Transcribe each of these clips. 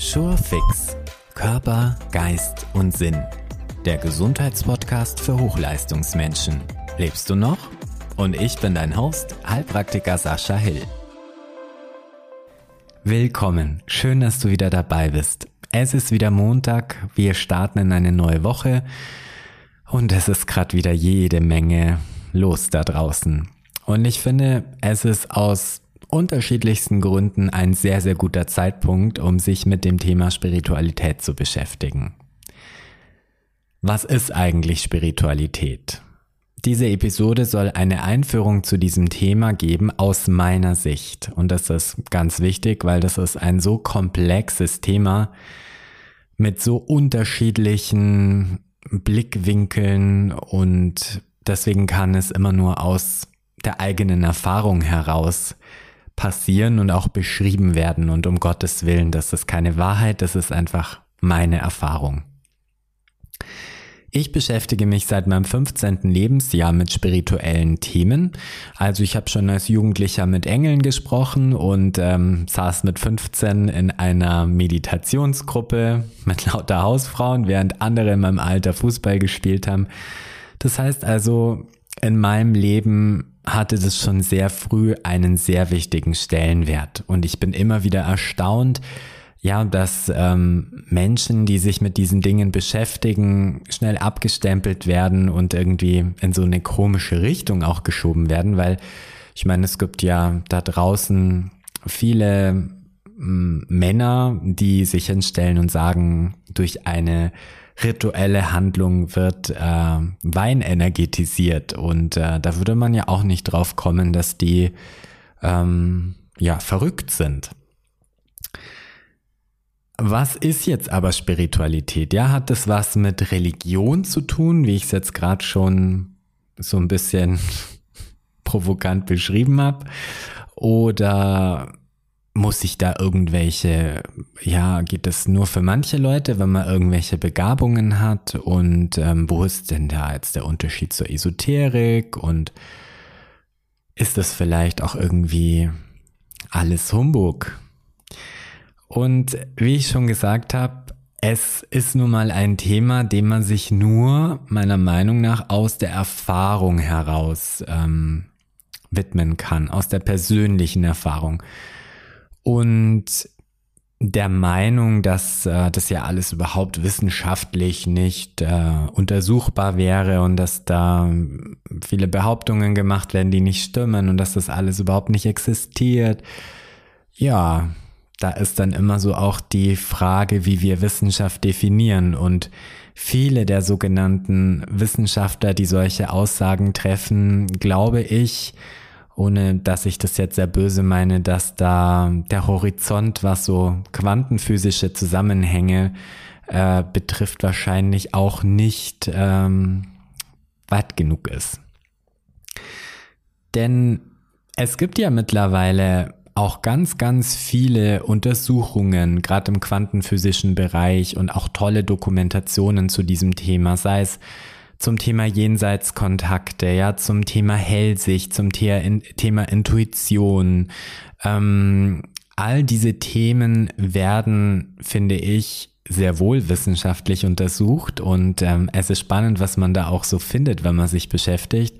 Surefix Körper, Geist und Sinn. Der Gesundheitspodcast für Hochleistungsmenschen. Lebst du noch? Und ich bin dein Host, Heilpraktiker Sascha Hill. Willkommen, schön, dass du wieder dabei bist. Es ist wieder Montag, wir starten in eine neue Woche und es ist gerade wieder jede Menge los da draußen. Und ich finde, es ist aus unterschiedlichsten Gründen ein sehr, sehr guter Zeitpunkt, um sich mit dem Thema Spiritualität zu beschäftigen. Was ist eigentlich Spiritualität? Diese Episode soll eine Einführung zu diesem Thema geben aus meiner Sicht. Und das ist ganz wichtig, weil das ist ein so komplexes Thema mit so unterschiedlichen Blickwinkeln und deswegen kann es immer nur aus der eigenen Erfahrung heraus passieren und auch beschrieben werden. Und um Gottes Willen, das ist keine Wahrheit, das ist einfach meine Erfahrung. Ich beschäftige mich seit meinem 15. Lebensjahr mit spirituellen Themen. Also ich habe schon als Jugendlicher mit Engeln gesprochen und ähm, saß mit 15 in einer Meditationsgruppe mit lauter Hausfrauen, während andere in meinem Alter Fußball gespielt haben. Das heißt also, in meinem Leben hatte das schon sehr früh einen sehr wichtigen Stellenwert. Und ich bin immer wieder erstaunt, ja, dass ähm, Menschen, die sich mit diesen Dingen beschäftigen, schnell abgestempelt werden und irgendwie in so eine komische Richtung auch geschoben werden, weil ich meine, es gibt ja da draußen viele Männer, die sich hinstellen und sagen, durch eine rituelle Handlung wird äh, Wein energetisiert. Und äh, da würde man ja auch nicht drauf kommen, dass die ähm, ja verrückt sind. Was ist jetzt aber Spiritualität? Ja, hat das was mit Religion zu tun, wie ich es jetzt gerade schon so ein bisschen provokant beschrieben habe? Oder muss ich da irgendwelche, ja, geht das nur für manche Leute, wenn man irgendwelche Begabungen hat? Und ähm, wo ist denn da jetzt der Unterschied zur Esoterik? Und ist das vielleicht auch irgendwie alles Humbug? Und wie ich schon gesagt habe, es ist nun mal ein Thema, dem man sich nur meiner Meinung nach aus der Erfahrung heraus ähm, widmen kann, aus der persönlichen Erfahrung und der Meinung, dass äh, das ja alles überhaupt wissenschaftlich nicht äh, untersuchbar wäre und dass da viele Behauptungen gemacht werden, die nicht stimmen und dass das alles überhaupt nicht existiert. Ja, da ist dann immer so auch die Frage, wie wir Wissenschaft definieren und viele der sogenannten Wissenschaftler, die solche Aussagen treffen, glaube ich, ohne dass ich das jetzt sehr böse meine, dass da der Horizont, was so quantenphysische Zusammenhänge äh, betrifft, wahrscheinlich auch nicht ähm, weit genug ist. Denn es gibt ja mittlerweile auch ganz, ganz viele Untersuchungen, gerade im quantenphysischen Bereich und auch tolle Dokumentationen zu diesem Thema, sei es zum Thema Jenseitskontakte, ja, zum Thema Hellsicht, zum Thema Intuition. Ähm, all diese Themen werden, finde ich, sehr wohl wissenschaftlich untersucht und ähm, es ist spannend, was man da auch so findet, wenn man sich beschäftigt.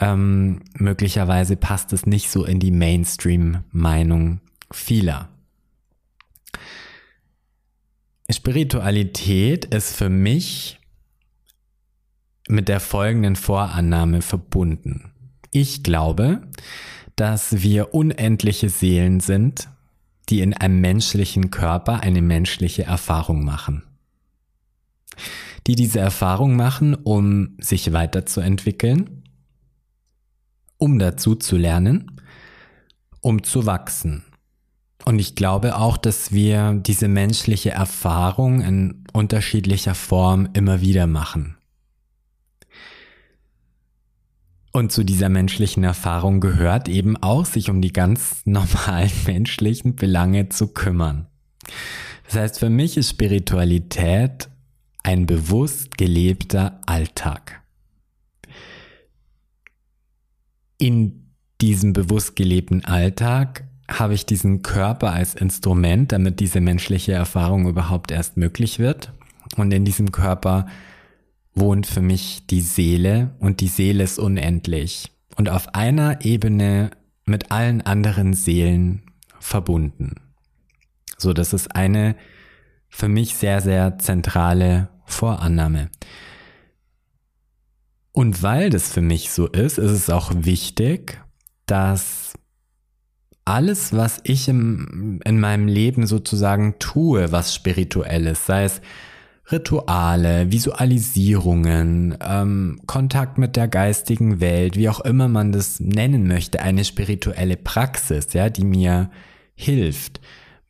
Ähm, möglicherweise passt es nicht so in die Mainstream-Meinung vieler. Spiritualität ist für mich mit der folgenden Vorannahme verbunden. Ich glaube, dass wir unendliche Seelen sind, die in einem menschlichen Körper eine menschliche Erfahrung machen. Die diese Erfahrung machen, um sich weiterzuentwickeln, um dazu zu lernen, um zu wachsen. Und ich glaube auch, dass wir diese menschliche Erfahrung in unterschiedlicher Form immer wieder machen. Und zu dieser menschlichen Erfahrung gehört eben auch, sich um die ganz normalen menschlichen Belange zu kümmern. Das heißt, für mich ist Spiritualität ein bewusst gelebter Alltag. In diesem bewusst gelebten Alltag habe ich diesen Körper als Instrument, damit diese menschliche Erfahrung überhaupt erst möglich wird. Und in diesem Körper wohnt für mich die Seele und die Seele ist unendlich und auf einer Ebene mit allen anderen Seelen verbunden. So, das ist eine für mich sehr, sehr zentrale Vorannahme. Und weil das für mich so ist, ist es auch wichtig, dass alles, was ich im, in meinem Leben sozusagen tue, was spirituell ist, sei es Rituale, Visualisierungen, ähm, Kontakt mit der geistigen Welt, wie auch immer man das nennen möchte, eine spirituelle Praxis, ja, die mir hilft,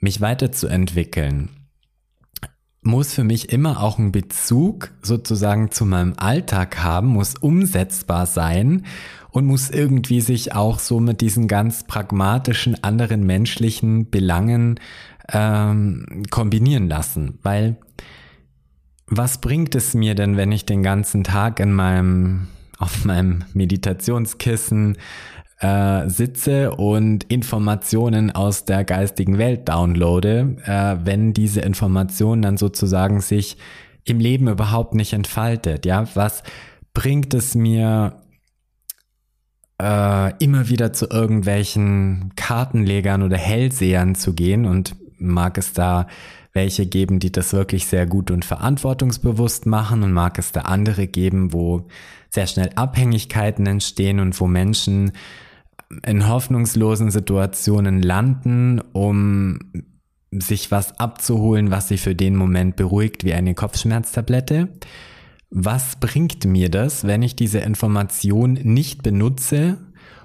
mich weiterzuentwickeln, muss für mich immer auch einen Bezug sozusagen zu meinem Alltag haben, muss umsetzbar sein und muss irgendwie sich auch so mit diesen ganz pragmatischen anderen menschlichen Belangen ähm, kombinieren lassen, weil was bringt es mir denn, wenn ich den ganzen Tag in meinem, auf meinem Meditationskissen äh, sitze und Informationen aus der geistigen Welt downloade, äh, wenn diese Information dann sozusagen sich im Leben überhaupt nicht entfaltet? Ja, was bringt es mir, äh, immer wieder zu irgendwelchen Kartenlegern oder Hellsehern zu gehen und mag es da welche geben, die das wirklich sehr gut und verantwortungsbewusst machen und mag es da andere geben, wo sehr schnell Abhängigkeiten entstehen und wo Menschen in hoffnungslosen Situationen landen, um sich was abzuholen, was sie für den Moment beruhigt, wie eine Kopfschmerztablette. Was bringt mir das, wenn ich diese Information nicht benutze,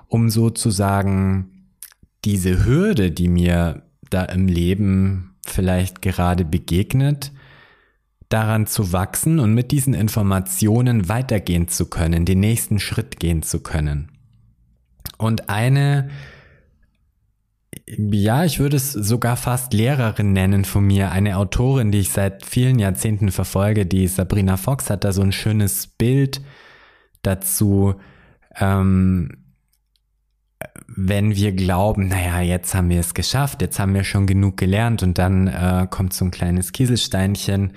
um sozusagen diese Hürde, die mir da im Leben vielleicht gerade begegnet, daran zu wachsen und mit diesen Informationen weitergehen zu können, den nächsten Schritt gehen zu können. Und eine, ja, ich würde es sogar fast Lehrerin nennen von mir, eine Autorin, die ich seit vielen Jahrzehnten verfolge, die Sabrina Fox hat da so ein schönes Bild dazu, ähm, wenn wir glauben, naja, jetzt haben wir es geschafft, jetzt haben wir schon genug gelernt und dann äh, kommt so ein kleines Kieselsteinchen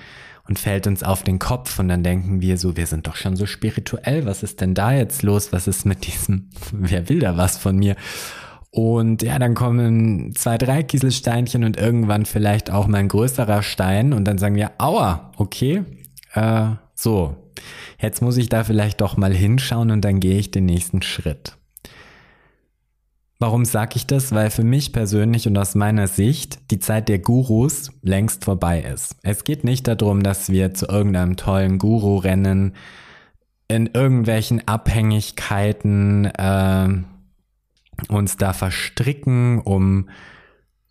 und fällt uns auf den Kopf und dann denken wir so, wir sind doch schon so spirituell, was ist denn da jetzt los, was ist mit diesem, wer will da was von mir? Und ja, dann kommen zwei, drei Kieselsteinchen und irgendwann vielleicht auch mal ein größerer Stein und dann sagen wir, aua, okay, äh, so, jetzt muss ich da vielleicht doch mal hinschauen und dann gehe ich den nächsten Schritt. Warum sage ich das? Weil für mich persönlich und aus meiner Sicht die Zeit der Gurus längst vorbei ist. Es geht nicht darum, dass wir zu irgendeinem tollen Guru rennen, in irgendwelchen Abhängigkeiten äh, uns da verstricken, um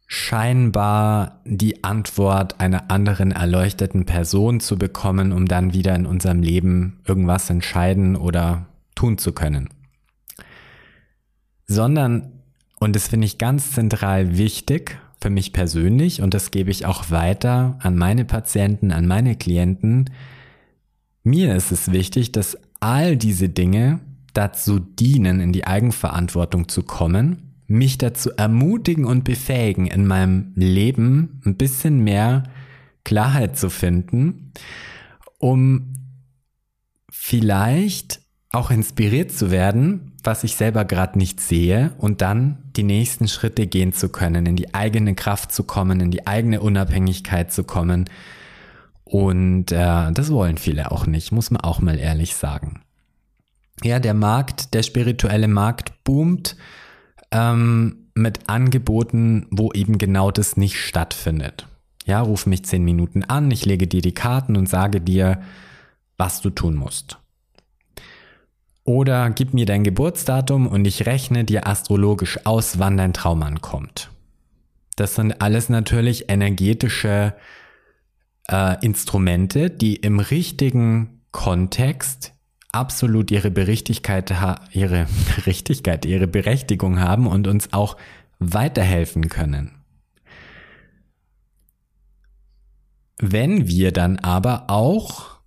scheinbar die Antwort einer anderen erleuchteten Person zu bekommen, um dann wieder in unserem Leben irgendwas entscheiden oder tun zu können. Sondern und das finde ich ganz zentral wichtig für mich persönlich und das gebe ich auch weiter an meine Patienten, an meine Klienten. Mir ist es wichtig, dass all diese Dinge dazu dienen, in die Eigenverantwortung zu kommen, mich dazu ermutigen und befähigen, in meinem Leben ein bisschen mehr Klarheit zu finden, um vielleicht auch inspiriert zu werden, was ich selber gerade nicht sehe und dann die nächsten Schritte gehen zu können, in die eigene Kraft zu kommen, in die eigene Unabhängigkeit zu kommen. Und äh, das wollen viele auch nicht, muss man auch mal ehrlich sagen. Ja, der Markt, der spirituelle Markt boomt ähm, mit Angeboten, wo eben genau das nicht stattfindet. Ja, ruf mich zehn Minuten an, ich lege dir die Karten und sage dir, was du tun musst. Oder gib mir dein Geburtsdatum und ich rechne dir astrologisch aus, wann dein Traum ankommt. Das sind alles natürlich energetische äh, Instrumente, die im richtigen Kontext absolut ihre Berichtigkeit, ihre Richtigkeit, ihre Berechtigung haben und uns auch weiterhelfen können. Wenn wir dann aber auch,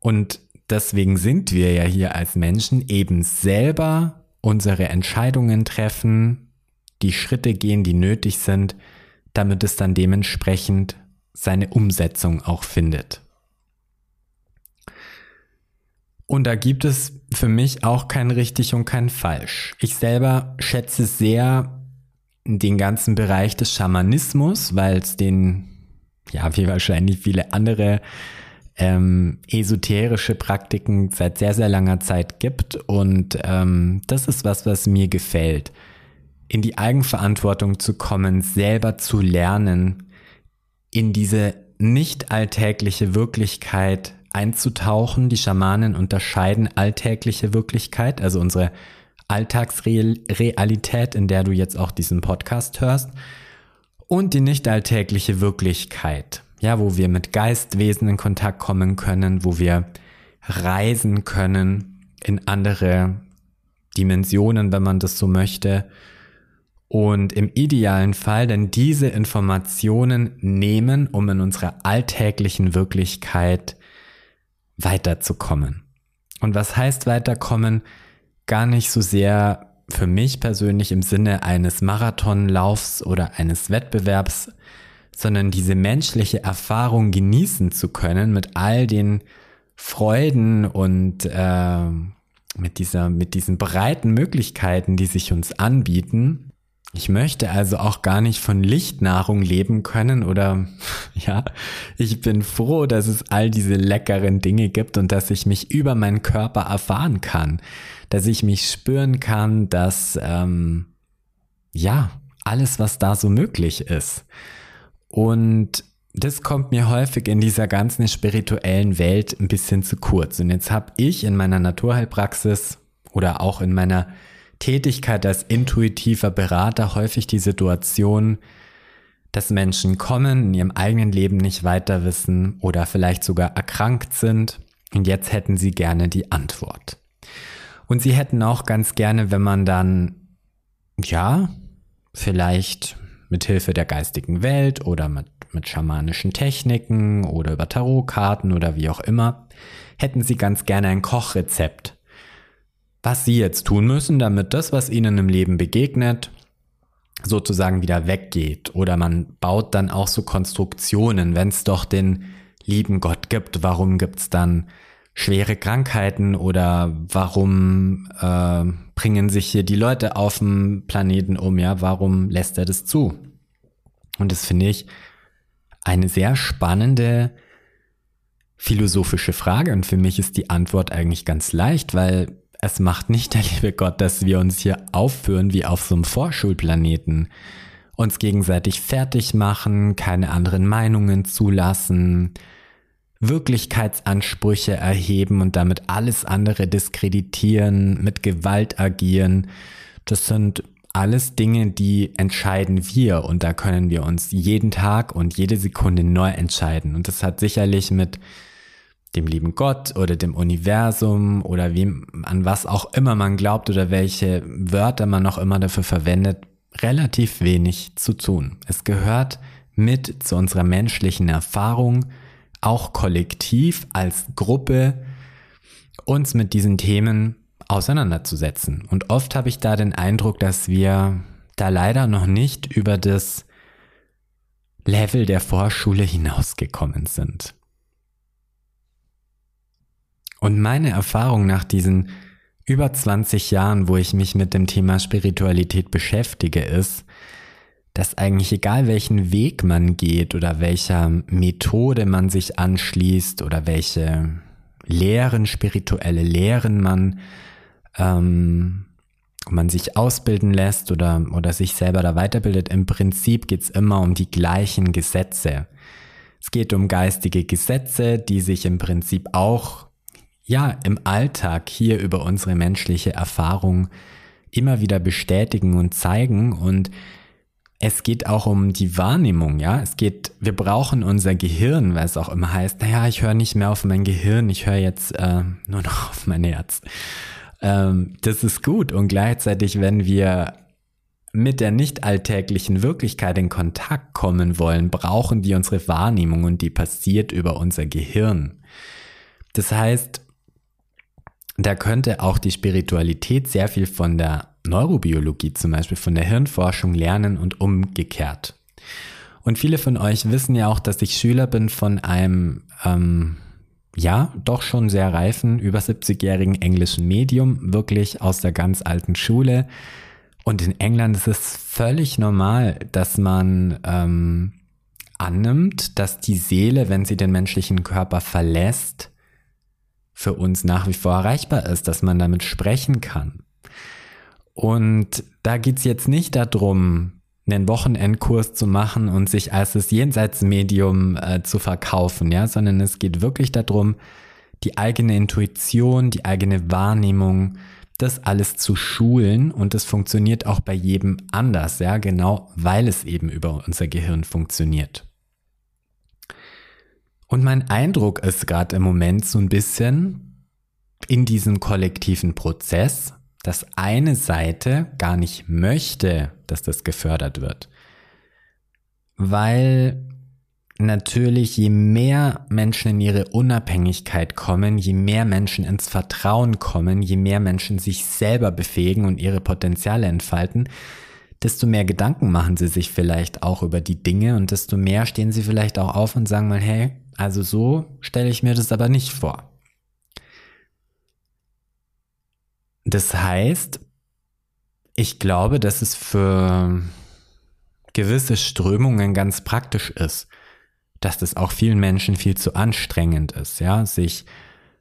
und deswegen sind wir ja hier als Menschen eben selber unsere Entscheidungen treffen, die Schritte gehen, die nötig sind, damit es dann dementsprechend seine Umsetzung auch findet. Und da gibt es für mich auch kein richtig und kein falsch. Ich selber schätze sehr den ganzen Bereich des Schamanismus, weil es den, ja, wie wahrscheinlich viele andere ähm, esoterische Praktiken seit sehr, sehr langer Zeit gibt. Und ähm, das ist was, was mir gefällt. In die Eigenverantwortung zu kommen, selber zu lernen, in diese nicht alltägliche Wirklichkeit einzutauchen. Die Schamanen unterscheiden alltägliche Wirklichkeit, also unsere Alltagsrealität, in der du jetzt auch diesen Podcast hörst, und die nicht alltägliche Wirklichkeit, ja, wo wir mit Geistwesen in Kontakt kommen können, wo wir reisen können in andere Dimensionen, wenn man das so möchte. Und im idealen Fall dann diese Informationen nehmen, um in unserer alltäglichen Wirklichkeit weiterzukommen. Und was heißt weiterkommen? Gar nicht so sehr für mich persönlich im Sinne eines Marathonlaufs oder eines Wettbewerbs, sondern diese menschliche Erfahrung genießen zu können mit all den Freuden und äh, mit dieser, mit diesen breiten Möglichkeiten, die sich uns anbieten, ich möchte also auch gar nicht von Lichtnahrung leben können oder ja, ich bin froh, dass es all diese leckeren Dinge gibt und dass ich mich über meinen Körper erfahren kann, dass ich mich spüren kann, dass ähm, ja, alles, was da so möglich ist. Und das kommt mir häufig in dieser ganzen spirituellen Welt ein bisschen zu kurz. Und jetzt habe ich in meiner Naturheilpraxis oder auch in meiner Tätigkeit als intuitiver Berater häufig die Situation, dass Menschen kommen, in ihrem eigenen Leben nicht weiter wissen oder vielleicht sogar erkrankt sind und jetzt hätten sie gerne die Antwort. Und sie hätten auch ganz gerne, wenn man dann, ja, vielleicht mit Hilfe der geistigen Welt oder mit, mit schamanischen Techniken oder über Tarotkarten oder wie auch immer, hätten sie ganz gerne ein Kochrezept was sie jetzt tun müssen, damit das, was ihnen im Leben begegnet, sozusagen wieder weggeht. Oder man baut dann auch so Konstruktionen, wenn es doch den lieben Gott gibt, warum gibt es dann schwere Krankheiten oder warum äh, bringen sich hier die Leute auf dem Planeten um, ja, warum lässt er das zu? Und das finde ich eine sehr spannende philosophische Frage und für mich ist die Antwort eigentlich ganz leicht, weil es macht nicht der liebe Gott, dass wir uns hier aufführen wie auf so einem Vorschulplaneten, uns gegenseitig fertig machen, keine anderen Meinungen zulassen, Wirklichkeitsansprüche erheben und damit alles andere diskreditieren, mit Gewalt agieren. Das sind alles Dinge, die entscheiden wir und da können wir uns jeden Tag und jede Sekunde neu entscheiden. Und das hat sicherlich mit dem lieben Gott oder dem Universum oder wem, an was auch immer man glaubt oder welche Wörter man noch immer dafür verwendet, relativ wenig zu tun. Es gehört mit zu unserer menschlichen Erfahrung, auch kollektiv als Gruppe, uns mit diesen Themen auseinanderzusetzen. Und oft habe ich da den Eindruck, dass wir da leider noch nicht über das Level der Vorschule hinausgekommen sind. Und meine Erfahrung nach diesen über 20 Jahren, wo ich mich mit dem Thema Spiritualität beschäftige, ist, dass eigentlich egal welchen Weg man geht oder welcher Methode man sich anschließt oder welche Lehren, spirituelle Lehren man, ähm, man sich ausbilden lässt oder, oder sich selber da weiterbildet, im Prinzip geht's immer um die gleichen Gesetze. Es geht um geistige Gesetze, die sich im Prinzip auch ja im Alltag hier über unsere menschliche Erfahrung immer wieder bestätigen und zeigen und es geht auch um die Wahrnehmung, ja. Es geht, wir brauchen unser Gehirn, weil es auch immer heißt, naja, ich höre nicht mehr auf mein Gehirn, ich höre jetzt äh, nur noch auf mein Herz. Ähm, das ist gut und gleichzeitig, wenn wir mit der nicht alltäglichen Wirklichkeit in Kontakt kommen wollen, brauchen die unsere Wahrnehmung und die passiert über unser Gehirn. Das heißt, da könnte auch die Spiritualität sehr viel von der Neurobiologie zum Beispiel, von der Hirnforschung lernen und umgekehrt. Und viele von euch wissen ja auch, dass ich Schüler bin von einem, ähm, ja, doch schon sehr reifen, über 70-jährigen englischen Medium, wirklich aus der ganz alten Schule. Und in England ist es völlig normal, dass man ähm, annimmt, dass die Seele, wenn sie den menschlichen Körper verlässt, für uns nach wie vor erreichbar ist, dass man damit sprechen kann. Und da geht's jetzt nicht darum, einen Wochenendkurs zu machen und sich als das Jenseitsmedium äh, zu verkaufen, ja, sondern es geht wirklich darum, die eigene Intuition, die eigene Wahrnehmung, das alles zu schulen und das funktioniert auch bei jedem anders, ja, genau, weil es eben über unser Gehirn funktioniert. Und mein Eindruck ist gerade im Moment so ein bisschen in diesem kollektiven Prozess, dass eine Seite gar nicht möchte, dass das gefördert wird. Weil natürlich je mehr Menschen in ihre Unabhängigkeit kommen, je mehr Menschen ins Vertrauen kommen, je mehr Menschen sich selber befähigen und ihre Potenziale entfalten, desto mehr Gedanken machen sie sich vielleicht auch über die Dinge und desto mehr stehen sie vielleicht auch auf und sagen mal, hey, also so stelle ich mir das aber nicht vor. Das heißt, ich glaube, dass es für gewisse Strömungen ganz praktisch ist, dass das auch vielen Menschen viel zu anstrengend ist, ja, sich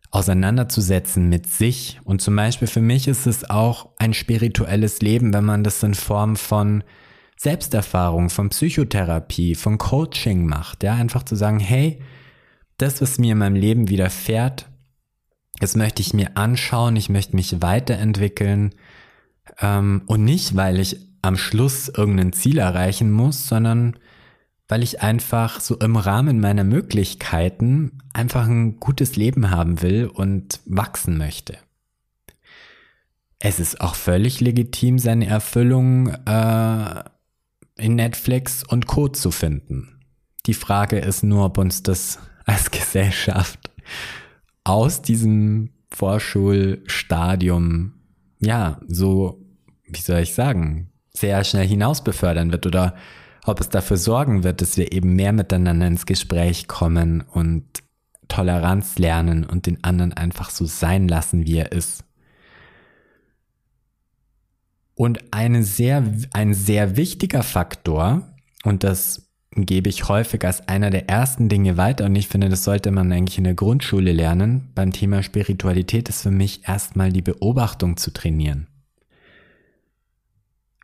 auseinanderzusetzen mit sich. Und zum Beispiel für mich ist es auch ein spirituelles Leben, wenn man das in Form von Selbsterfahrung, von Psychotherapie, von Coaching macht, ja, einfach zu sagen, hey, das, was mir in meinem Leben widerfährt, das möchte ich mir anschauen, ich möchte mich weiterentwickeln ähm, und nicht, weil ich am Schluss irgendein Ziel erreichen muss, sondern weil ich einfach so im Rahmen meiner Möglichkeiten einfach ein gutes Leben haben will und wachsen möchte. Es ist auch völlig legitim, seine Erfüllung äh, in Netflix und Co zu finden. Die Frage ist nur, ob uns das als Gesellschaft aus diesem Vorschulstadium, ja, so, wie soll ich sagen, sehr schnell hinaus befördern wird oder ob es dafür sorgen wird, dass wir eben mehr miteinander ins Gespräch kommen und Toleranz lernen und den anderen einfach so sein lassen, wie er ist. Und eine sehr, ein sehr wichtiger Faktor, und das gebe ich häufig als einer der ersten Dinge weiter und ich finde, das sollte man eigentlich in der Grundschule lernen. Beim Thema Spiritualität ist für mich erstmal die Beobachtung zu trainieren.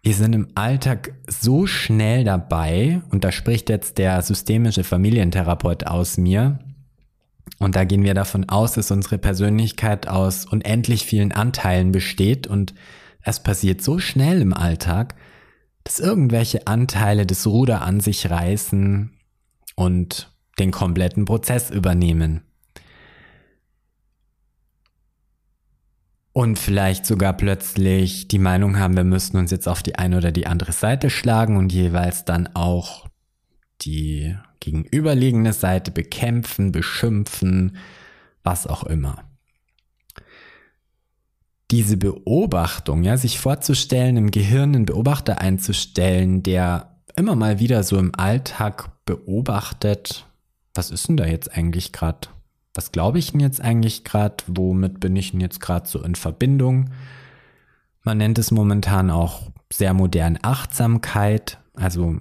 Wir sind im Alltag so schnell dabei, und da spricht jetzt der systemische Familientherapeut aus mir, und da gehen wir davon aus, dass unsere Persönlichkeit aus unendlich vielen Anteilen besteht und es passiert so schnell im Alltag, dass irgendwelche Anteile das Ruder an sich reißen und den kompletten Prozess übernehmen. Und vielleicht sogar plötzlich die Meinung haben, wir müssten uns jetzt auf die eine oder die andere Seite schlagen und jeweils dann auch die gegenüberliegende Seite bekämpfen, beschimpfen, was auch immer diese Beobachtung, ja, sich vorzustellen, im Gehirn einen Beobachter einzustellen, der immer mal wieder so im Alltag beobachtet, was ist denn da jetzt eigentlich gerade? Was glaube ich denn jetzt eigentlich gerade? Womit bin ich denn jetzt gerade so in Verbindung? Man nennt es momentan auch sehr modern Achtsamkeit, also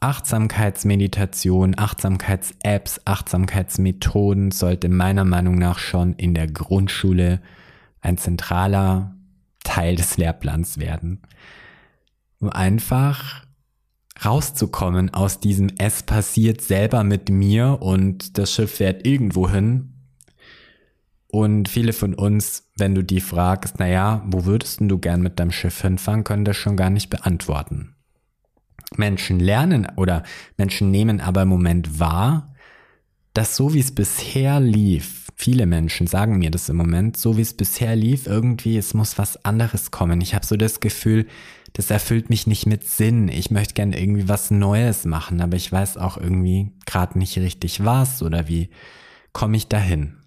Achtsamkeitsmeditation, Achtsamkeits-Apps, Achtsamkeitsmethoden sollte meiner Meinung nach schon in der Grundschule ein zentraler Teil des Lehrplans werden. Um einfach rauszukommen aus diesem Es passiert selber mit mir und das Schiff fährt irgendwo hin. Und viele von uns, wenn du die fragst, naja, wo würdest du gern mit deinem Schiff hinfahren, können das schon gar nicht beantworten. Menschen lernen oder Menschen nehmen aber im Moment wahr, dass so wie es bisher lief, Viele Menschen sagen mir das im Moment, so wie es bisher lief, irgendwie, es muss was anderes kommen. Ich habe so das Gefühl, das erfüllt mich nicht mit Sinn. Ich möchte gerne irgendwie was Neues machen, aber ich weiß auch irgendwie gerade nicht richtig was oder wie komme ich dahin.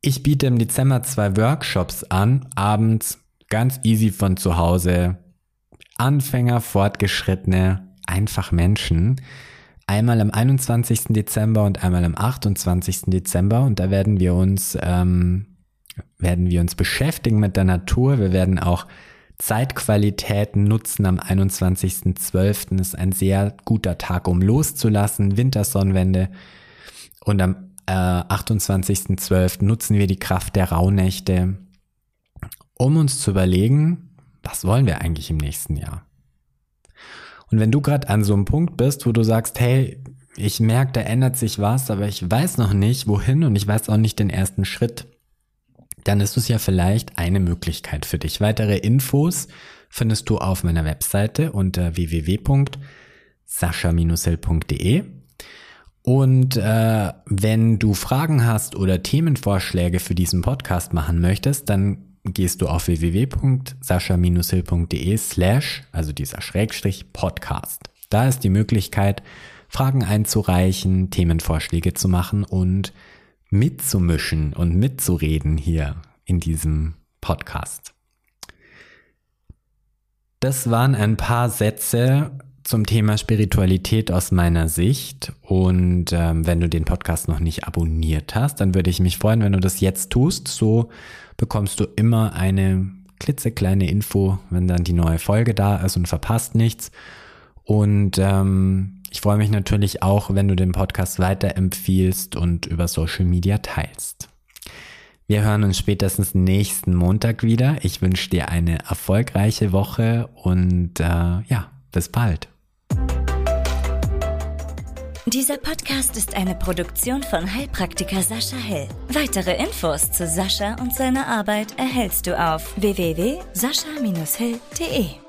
Ich biete im Dezember zwei Workshops an, abends ganz easy von zu Hause. Anfänger, Fortgeschrittene, einfach Menschen. Einmal am 21. Dezember und einmal am 28. Dezember. Und da werden wir uns, ähm, werden wir uns beschäftigen mit der Natur. Wir werden auch Zeitqualitäten nutzen. Am 21.12. ist ein sehr guter Tag, um loszulassen. Wintersonnenwende. Und am äh, 28.12. nutzen wir die Kraft der Rauhnächte, um uns zu überlegen, was wollen wir eigentlich im nächsten Jahr? Und wenn du gerade an so einem Punkt bist, wo du sagst, hey, ich merke, da ändert sich was, aber ich weiß noch nicht, wohin und ich weiß auch nicht den ersten Schritt, dann ist es ja vielleicht eine Möglichkeit für dich. Weitere Infos findest du auf meiner Webseite unter www.sascha-hill.de. Und äh, wenn du Fragen hast oder Themenvorschläge für diesen Podcast machen möchtest, dann gehst du auf www.sascha-hill.de slash, also dieser Schrägstrich Podcast. Da ist die Möglichkeit, Fragen einzureichen, Themenvorschläge zu machen und mitzumischen und mitzureden hier in diesem Podcast. Das waren ein paar Sätze zum Thema Spiritualität aus meiner Sicht. Und ähm, wenn du den Podcast noch nicht abonniert hast, dann würde ich mich freuen, wenn du das jetzt tust. So bekommst du immer eine klitzekleine Info, wenn dann die neue Folge da ist und verpasst nichts. Und ähm, ich freue mich natürlich auch, wenn du den Podcast weiterempfiehlst und über Social Media teilst. Wir hören uns spätestens nächsten Montag wieder. Ich wünsche dir eine erfolgreiche Woche und äh, ja, bis bald. Dieser Podcast ist eine Produktion von Heilpraktiker Sascha Hell. Weitere Infos zu Sascha und seiner Arbeit erhältst du auf www.sascha-hell.de.